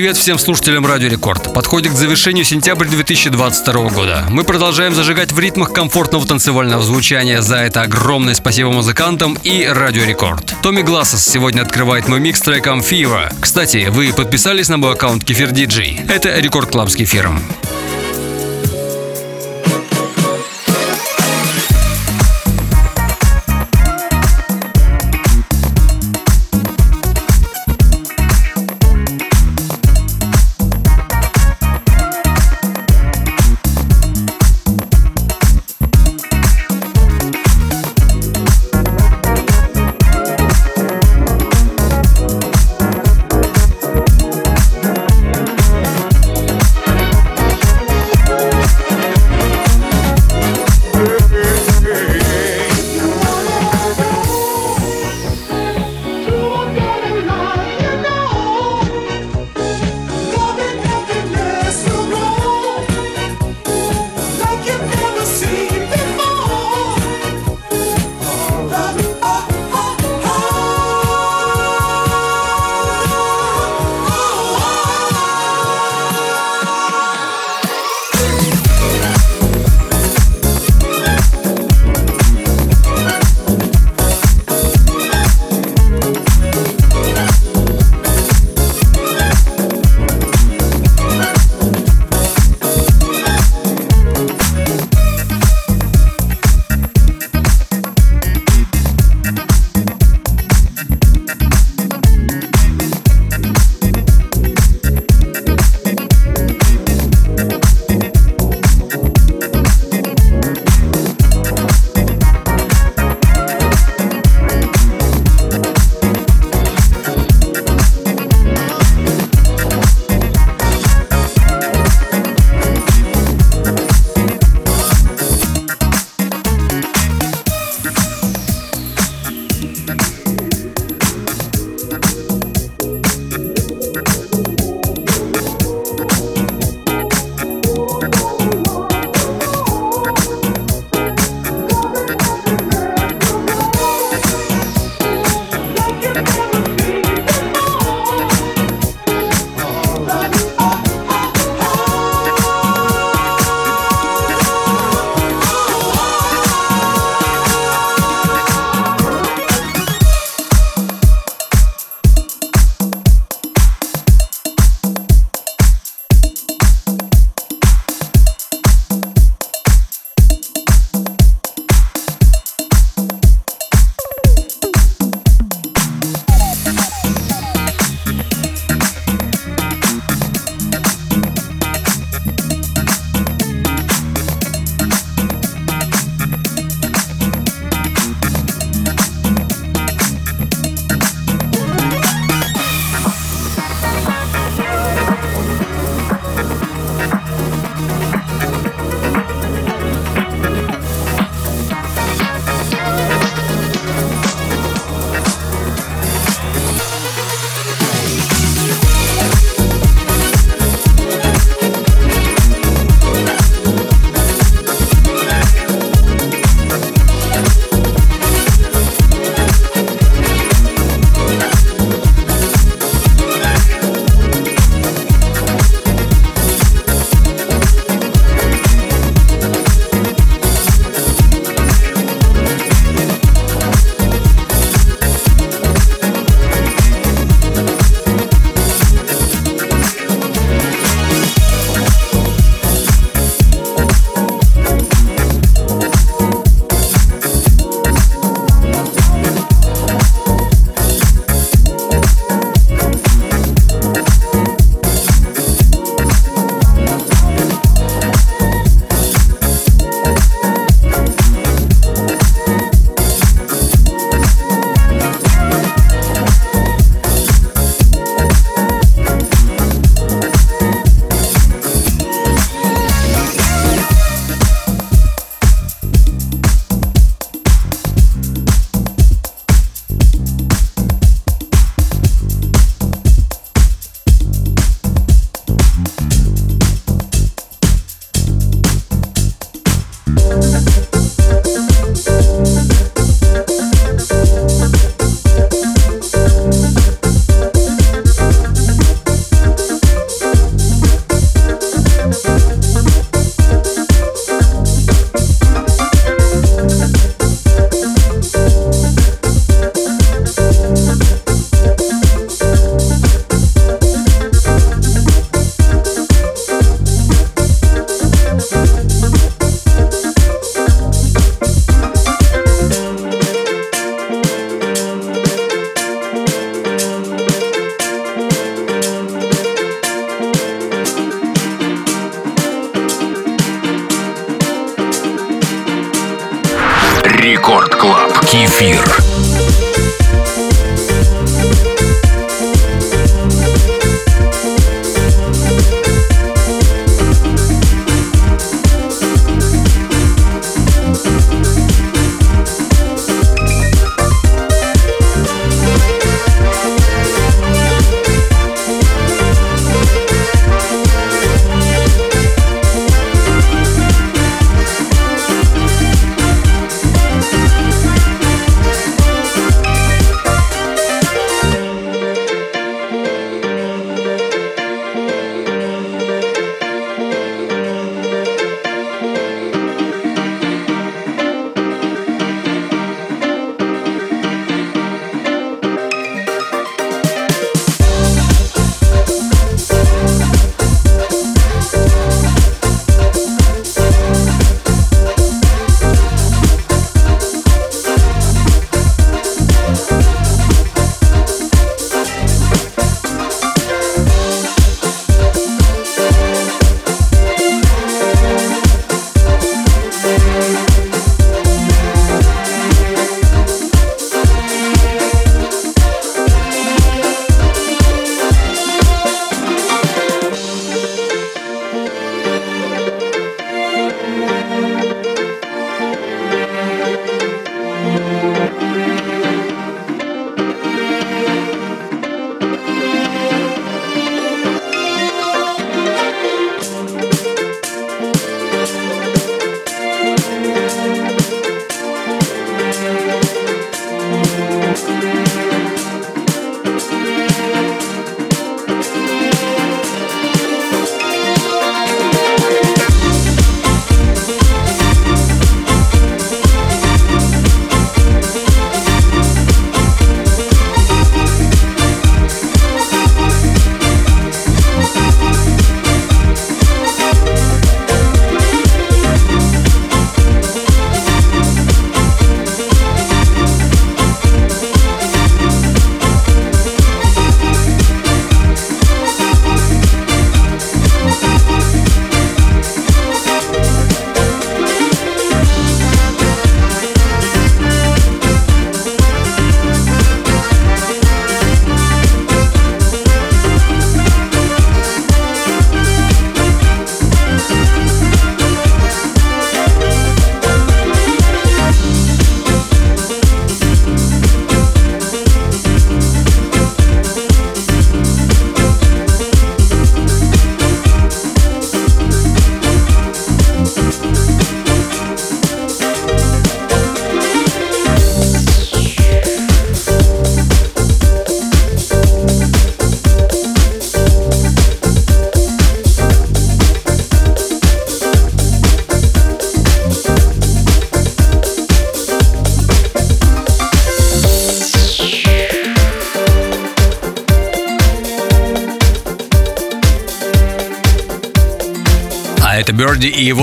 Привет всем слушателям Радио Рекорд. Подходит к завершению сентябрь 2022 года. Мы продолжаем зажигать в ритмах комфортного танцевального звучания. За это огромное спасибо музыкантам и Радио Рекорд. Томми Глассос сегодня открывает мой микс треком Fever. Кстати, вы подписались на мой аккаунт Kefir DJ. Это Record Club с Кефиром.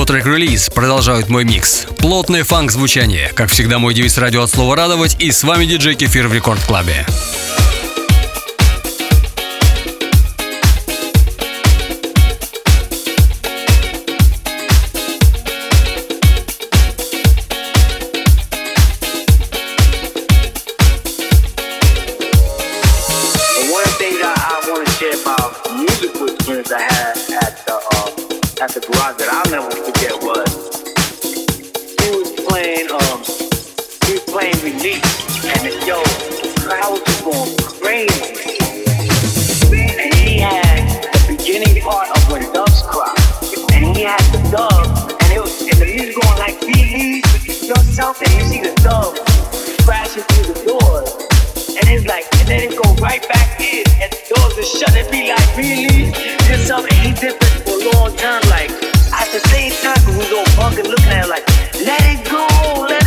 Трек-релиз продолжают мой микс. Плотное фанк-звучание. Как всегда, мой девиз радио от слова радовать. И с вами диджей Кефир в Рекорд Клабе. at the garage that I'll never forget was he was playing um he was playing release and the yo crowd were going crazy. And he had the beginning part of when doves cry. And he had the dove and it was and the music going like be yourself and you see the dove crashing through the doors and it's like, and then it go right back in, and the doors are shut, and be like, really? he something different all the time, like, at the same time, we go fucking looking at it like, let it go, let it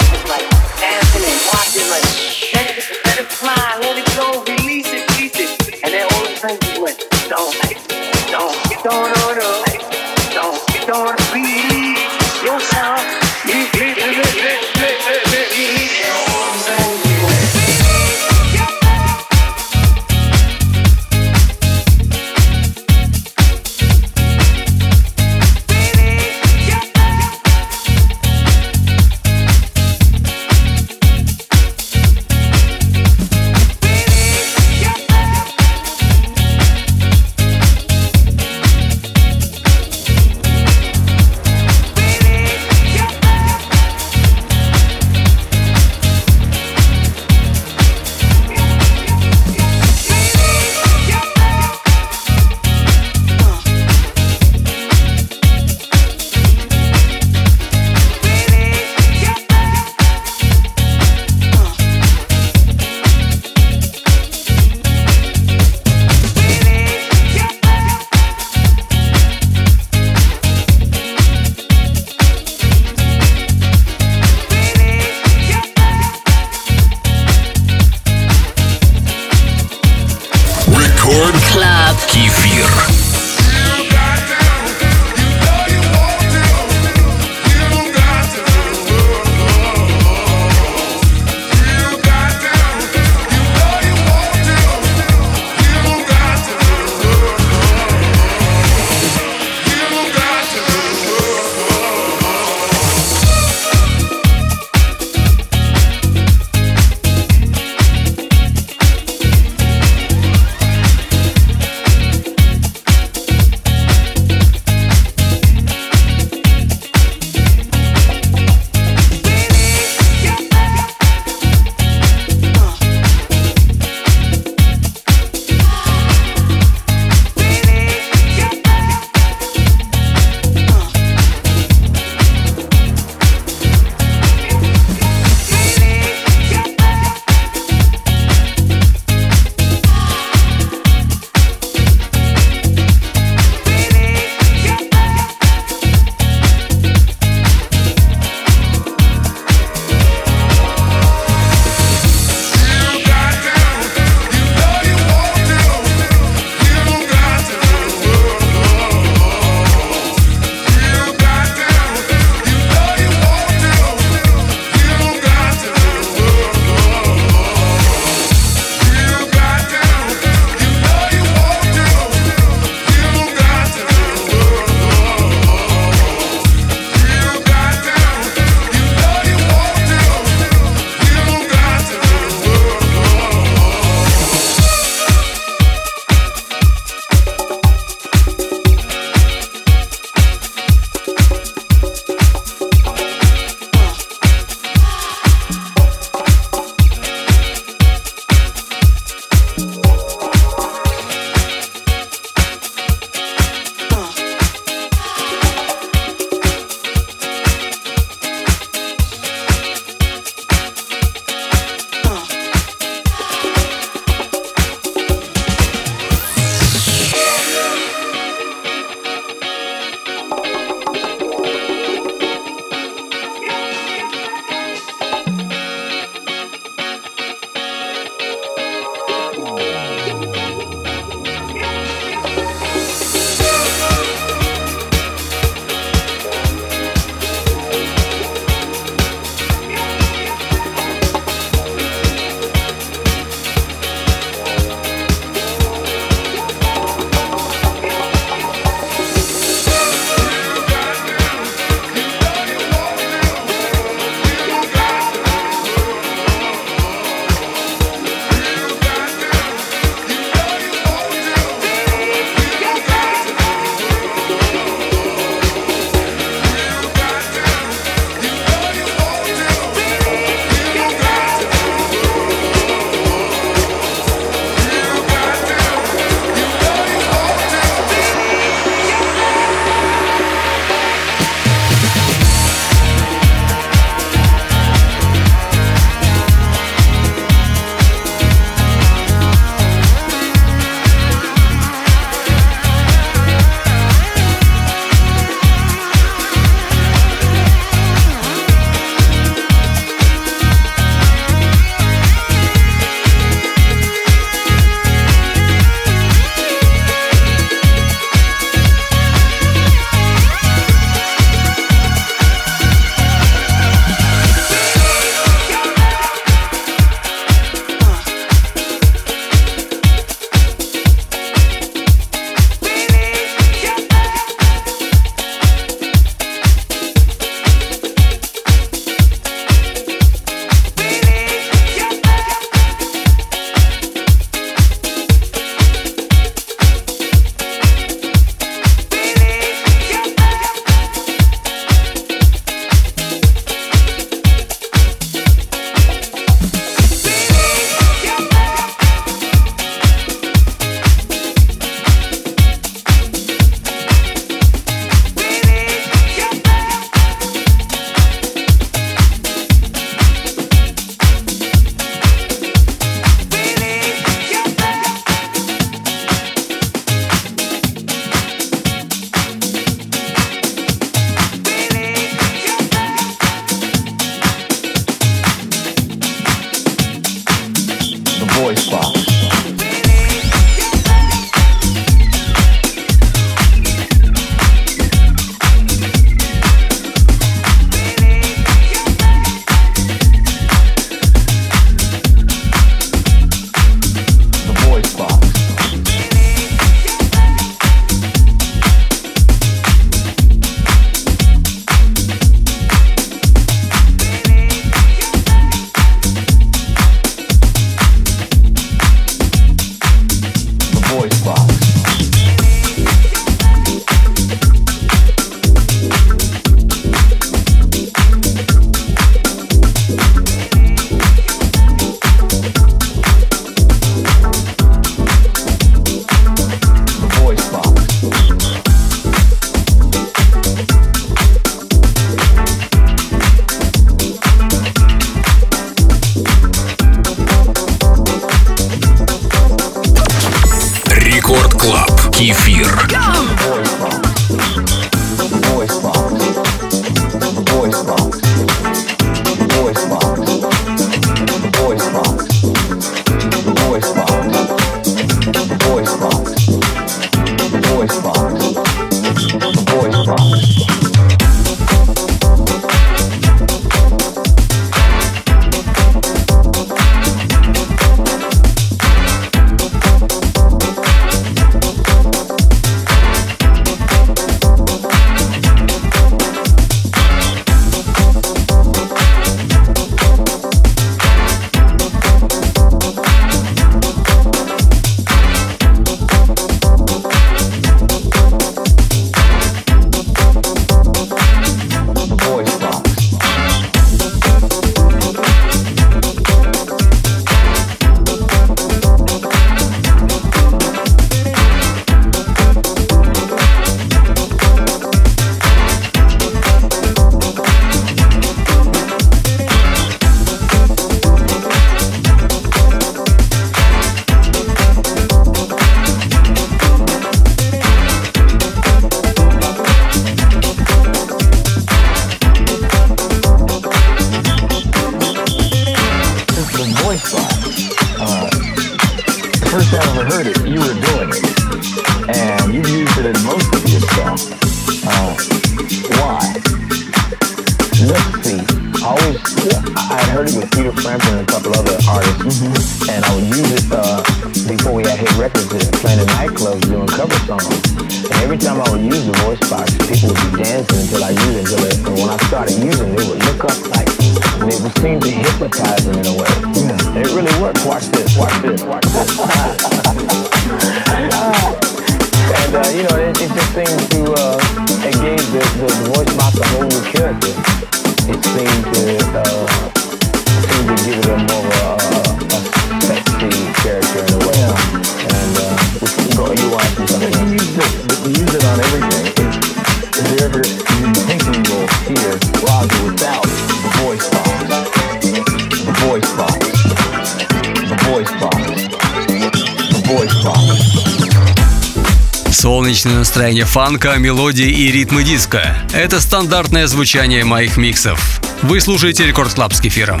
Солнечное настроение фанка, мелодии и ритмы диска. Это стандартное звучание моих миксов. Вы слушаете Record Club с кефиром.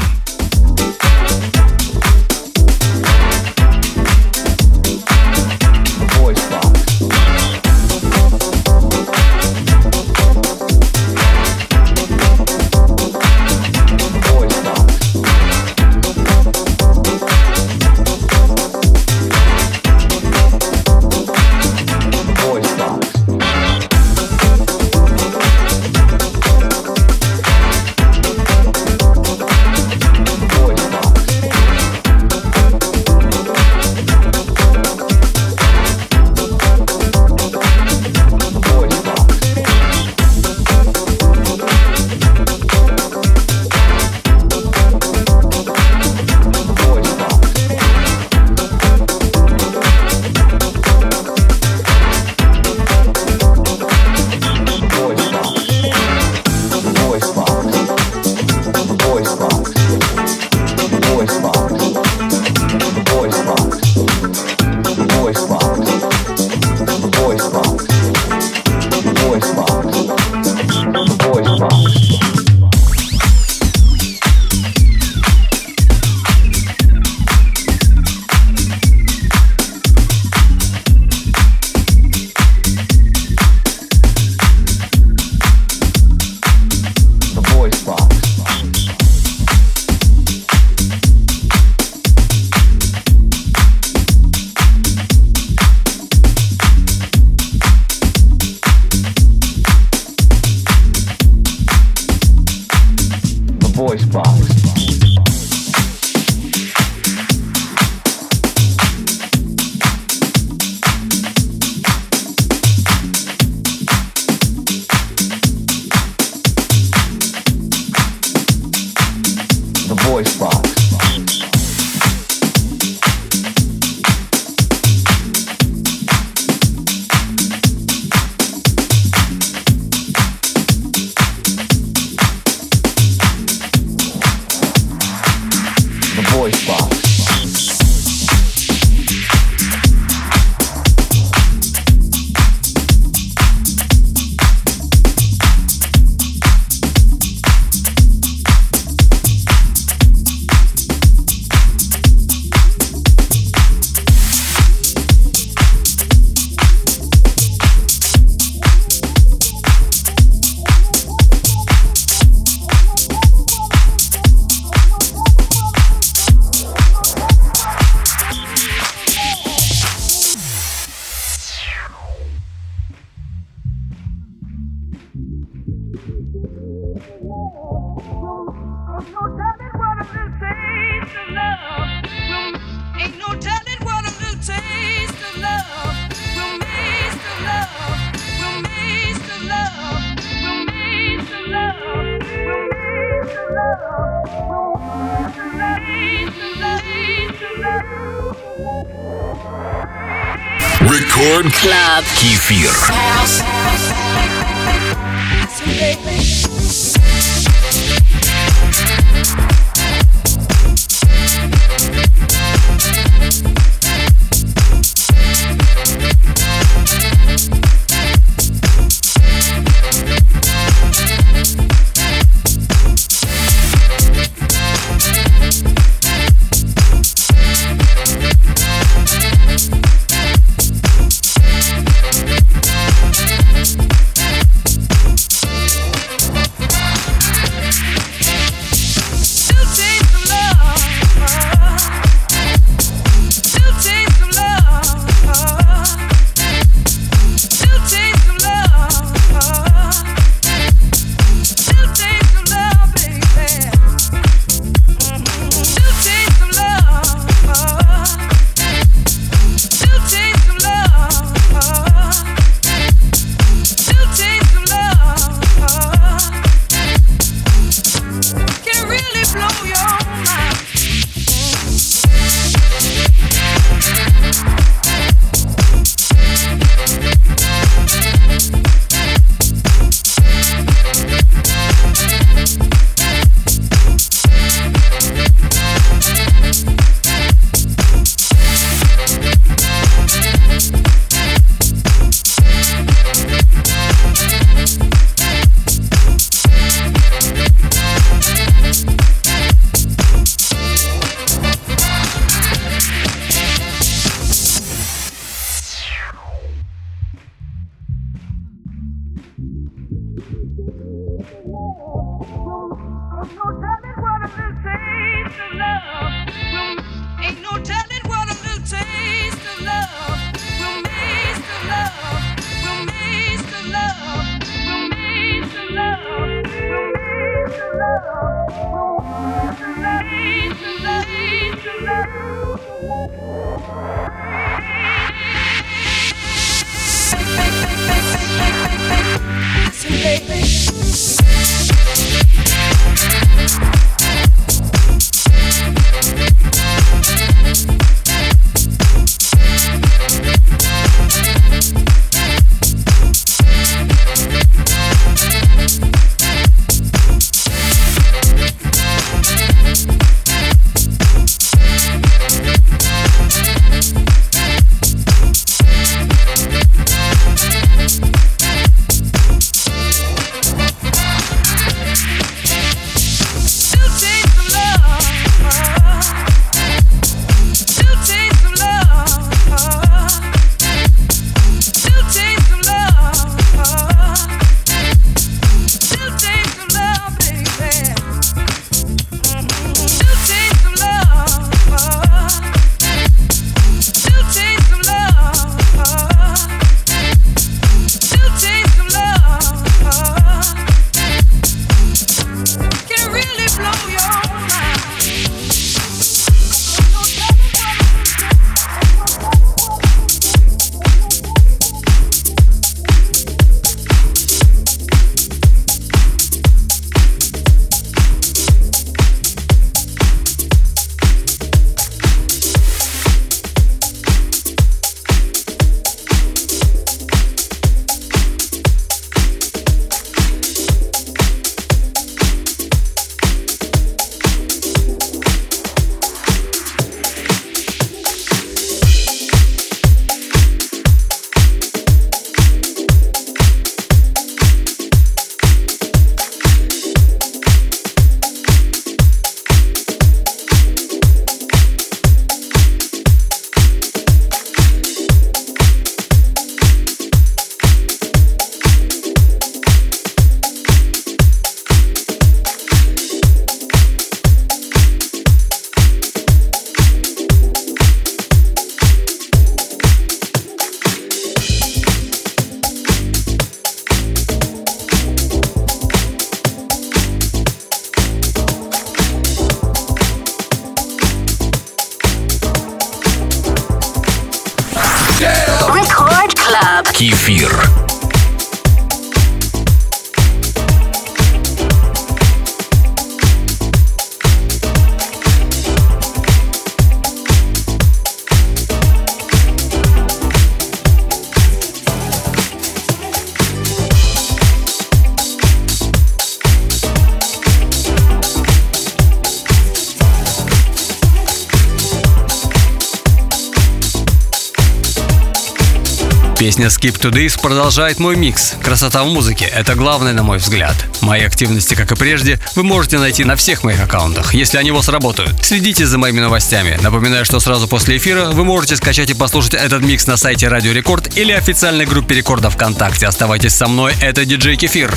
Песня Skip to This продолжает мой микс. Красота в музыке – это главное, на мой взгляд. Мои активности, как и прежде, вы можете найти на всех моих аккаунтах, если они у вас работают. Следите за моими новостями. Напоминаю, что сразу после эфира вы можете скачать и послушать этот микс на сайте Радио Рекорд или официальной группе Рекорда ВКонтакте. Оставайтесь со мной, это диджей Кефир.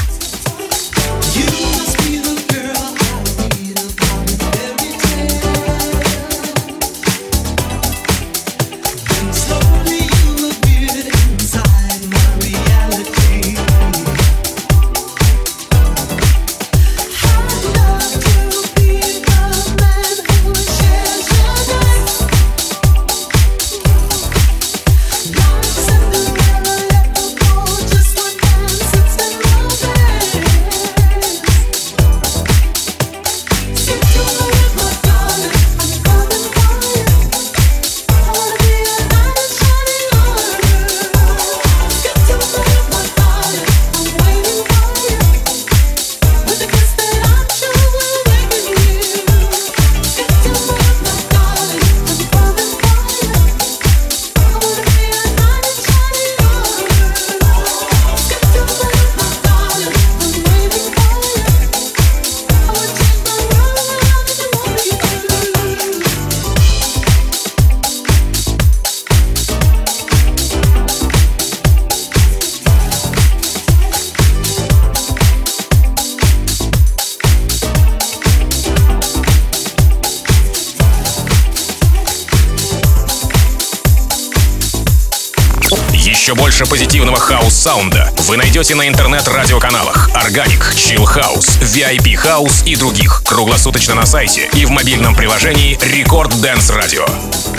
Больше позитивного хаус-саунда вы найдете на интернет-радиоканалах Organic, Chill House, VIP House и других. Круглосуточно на сайте и в мобильном приложении Record Dance Radio.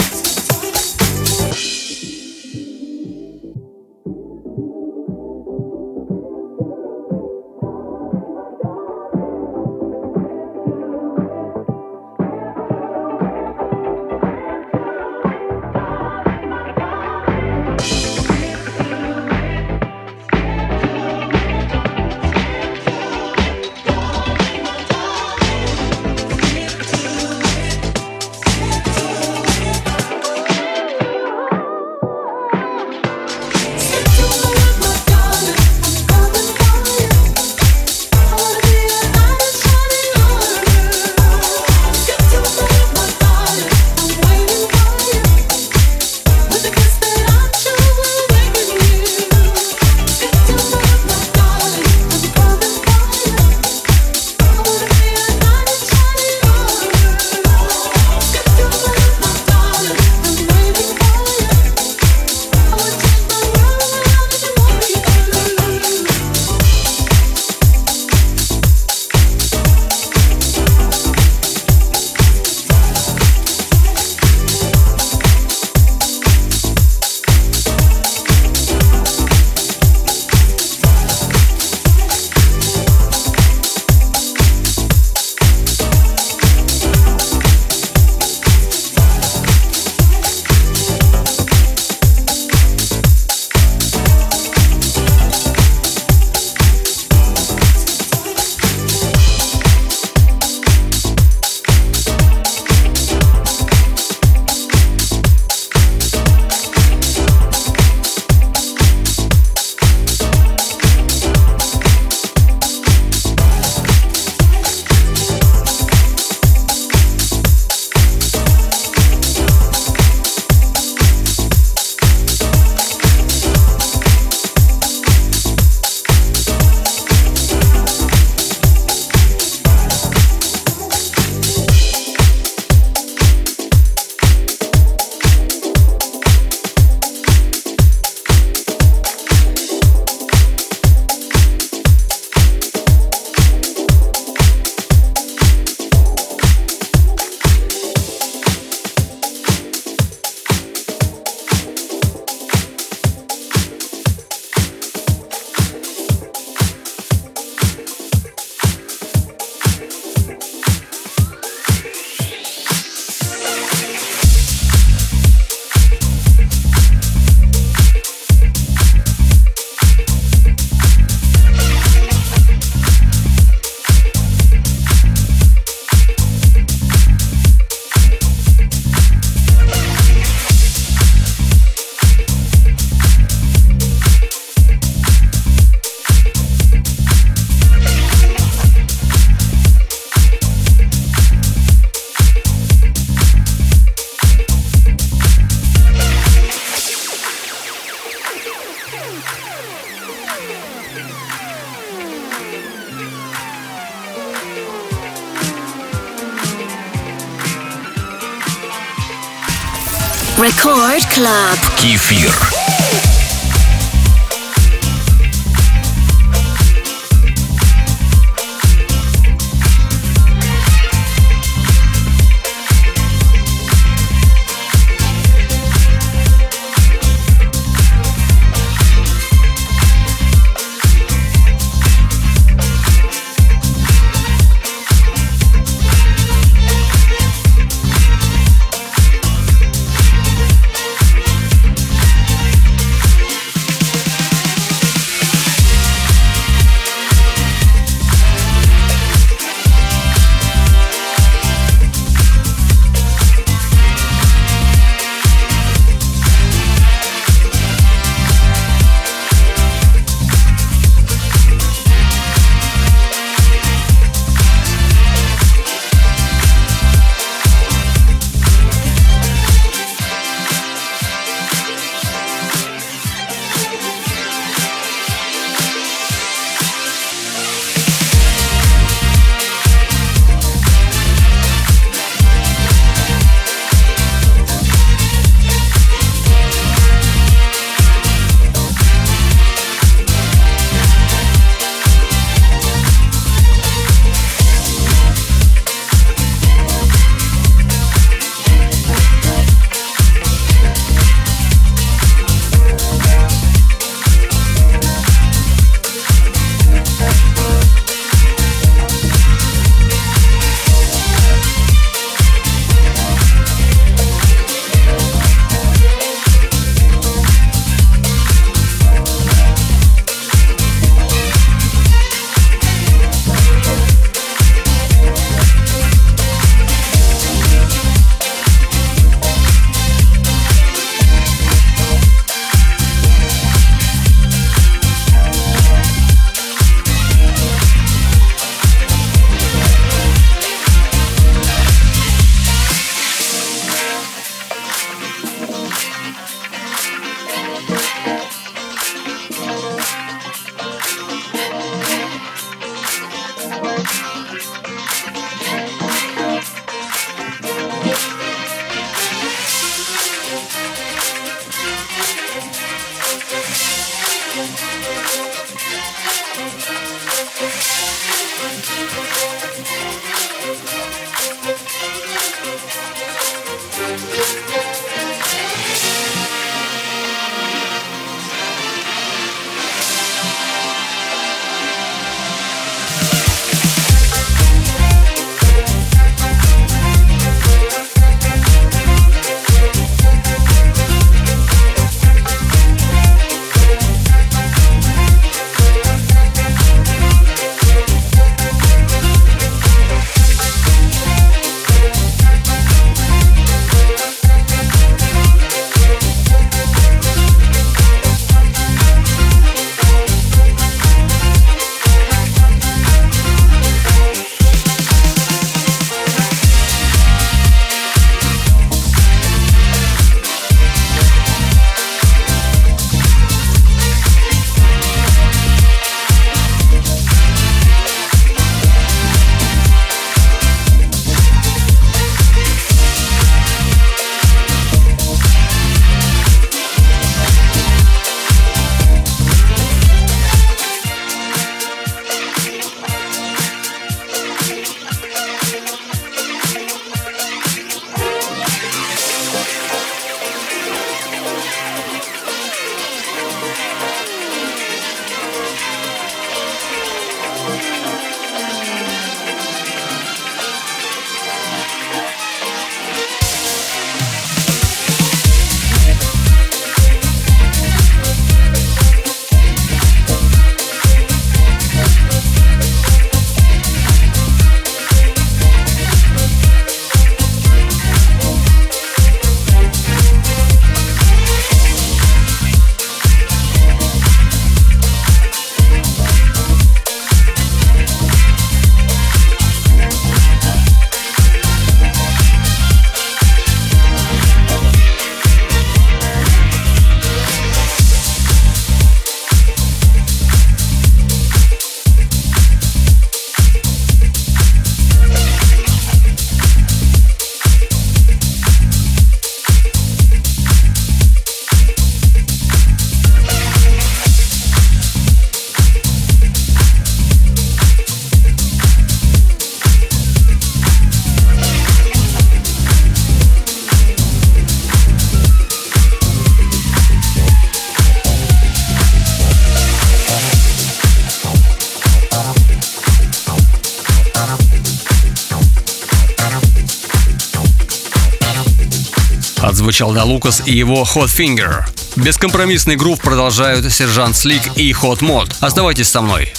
Прозвучал Да Лукас и его Hot Finger. Бескомпромиссный грув продолжают Сержант Слик и Hot Mod. Оставайтесь со мной.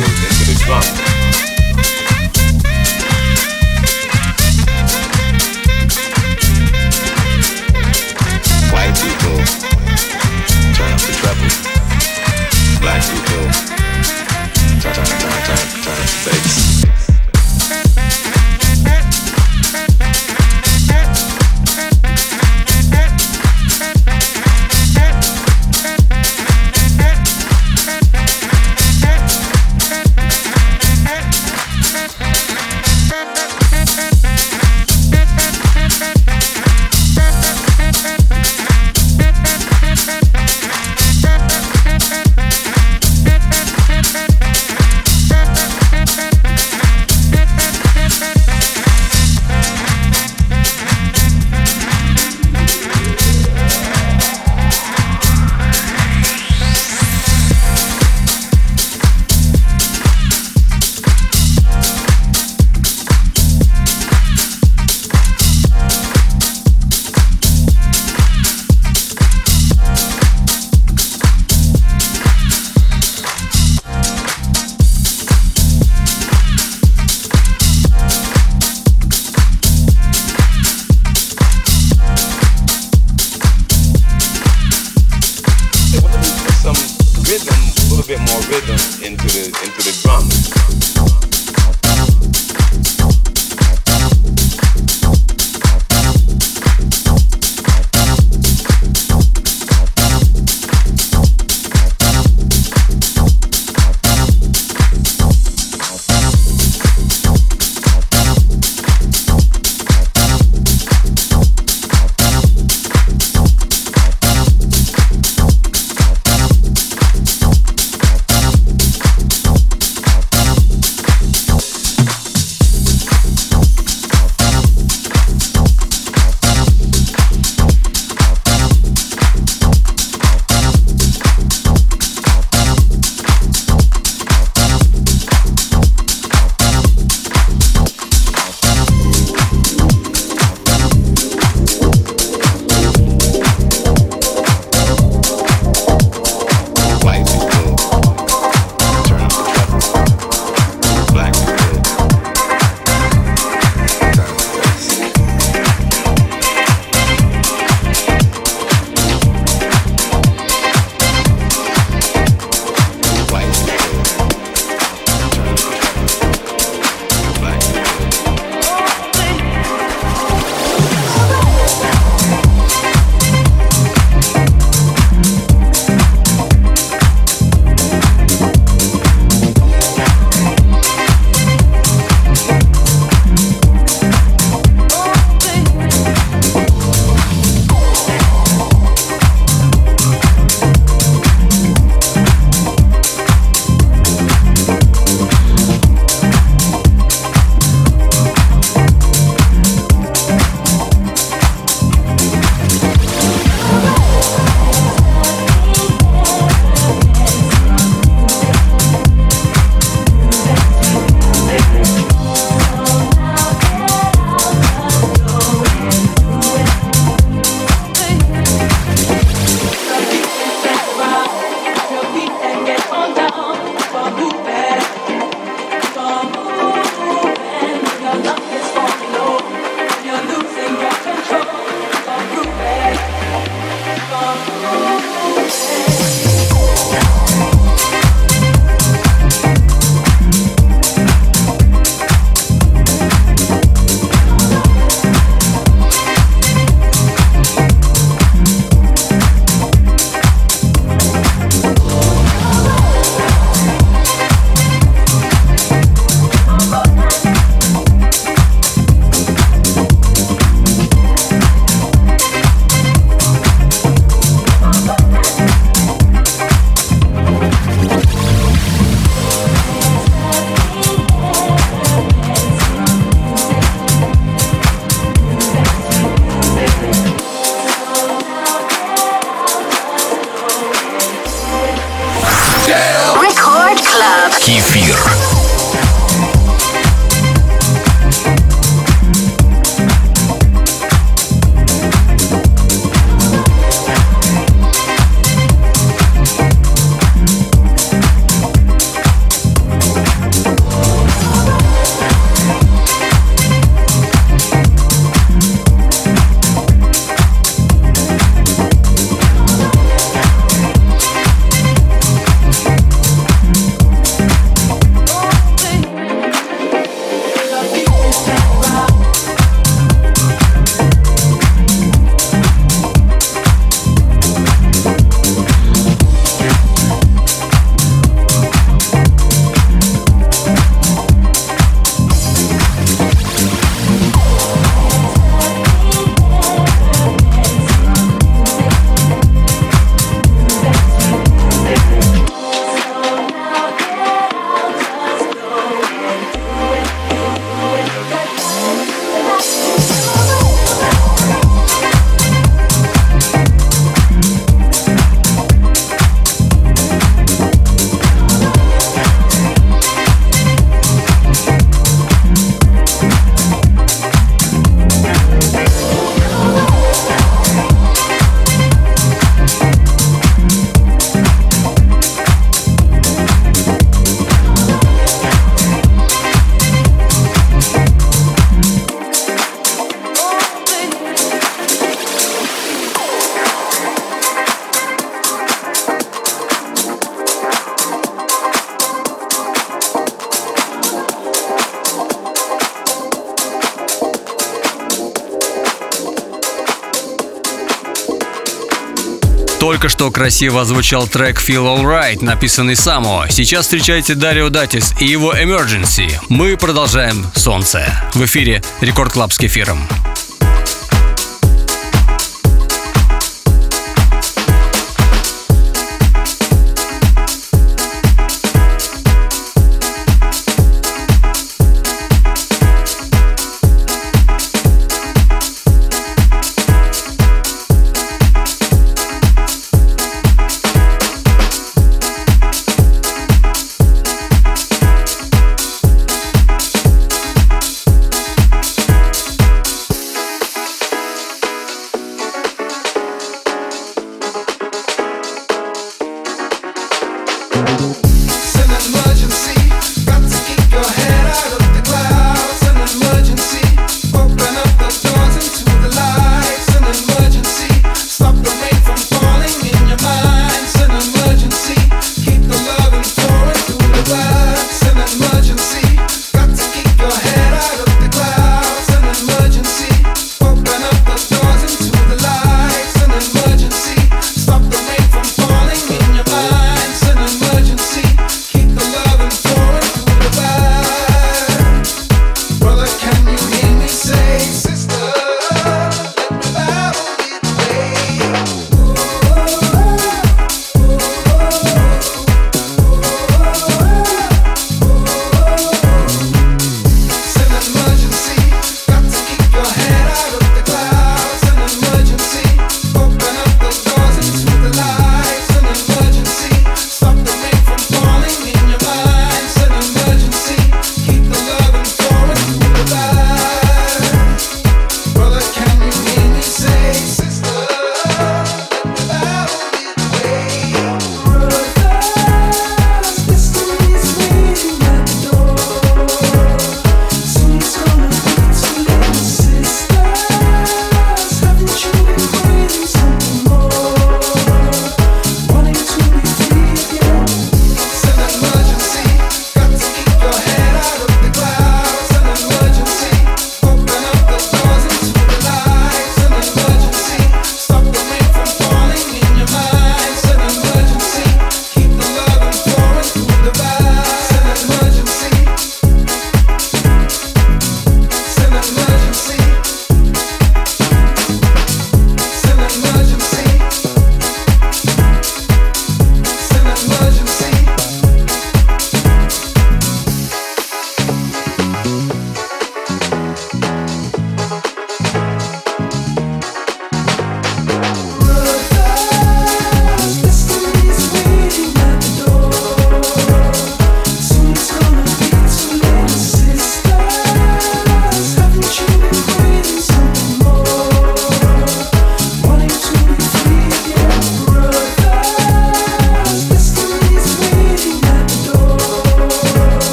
tuned into the. Только что красиво звучал трек Feel Alright, написанный Само. Сейчас встречайте Дарио Датис и его Emergency. Мы продолжаем «Солнце». В эфире Record Club с кефиром.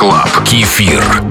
Клаб. Кефир.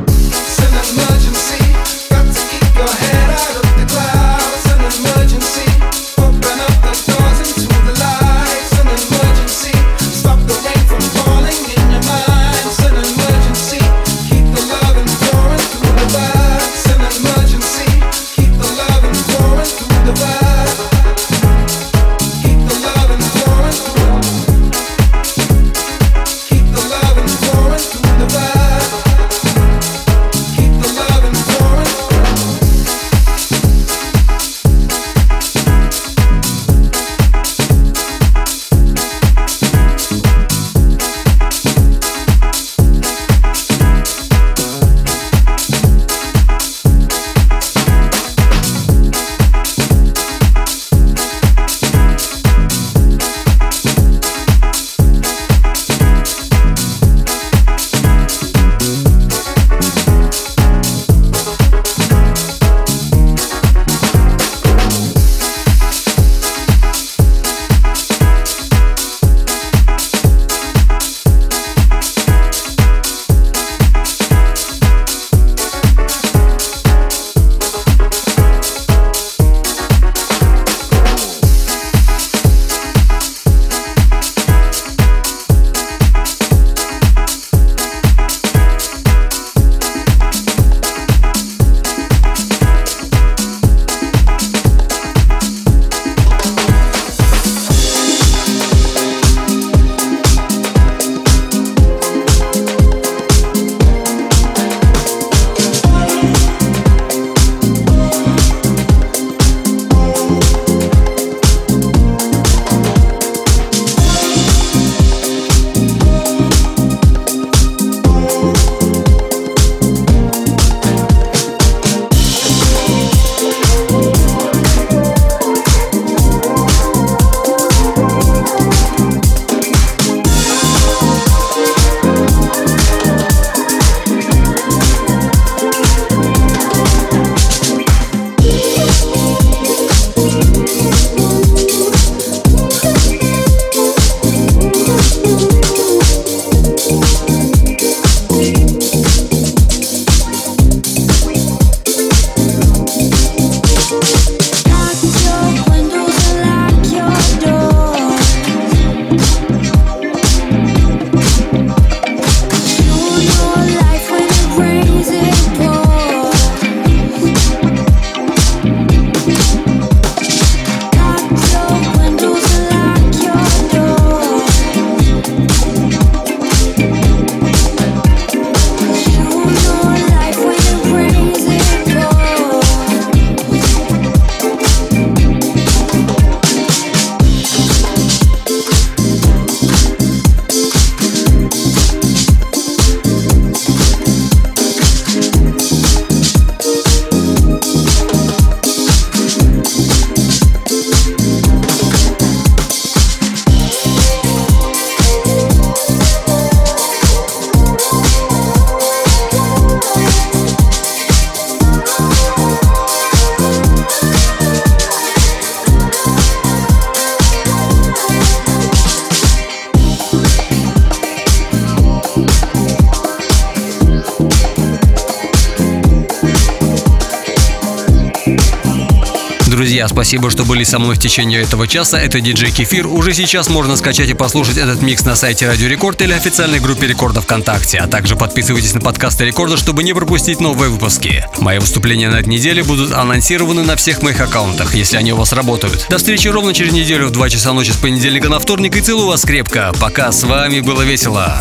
Спасибо, что были со мной в течение этого часа. Это диджей Кефир. Уже сейчас можно скачать и послушать этот микс на сайте Радио Рекорд или официальной группе Рекорда ВКонтакте. А также подписывайтесь на подкасты Рекорда, чтобы не пропустить новые выпуски. Мои выступления на этой неделе будут анонсированы на всех моих аккаунтах, если они у вас работают. До встречи ровно через неделю в 2 часа ночи с понедельника на вторник и целую вас крепко. Пока, с вами было весело.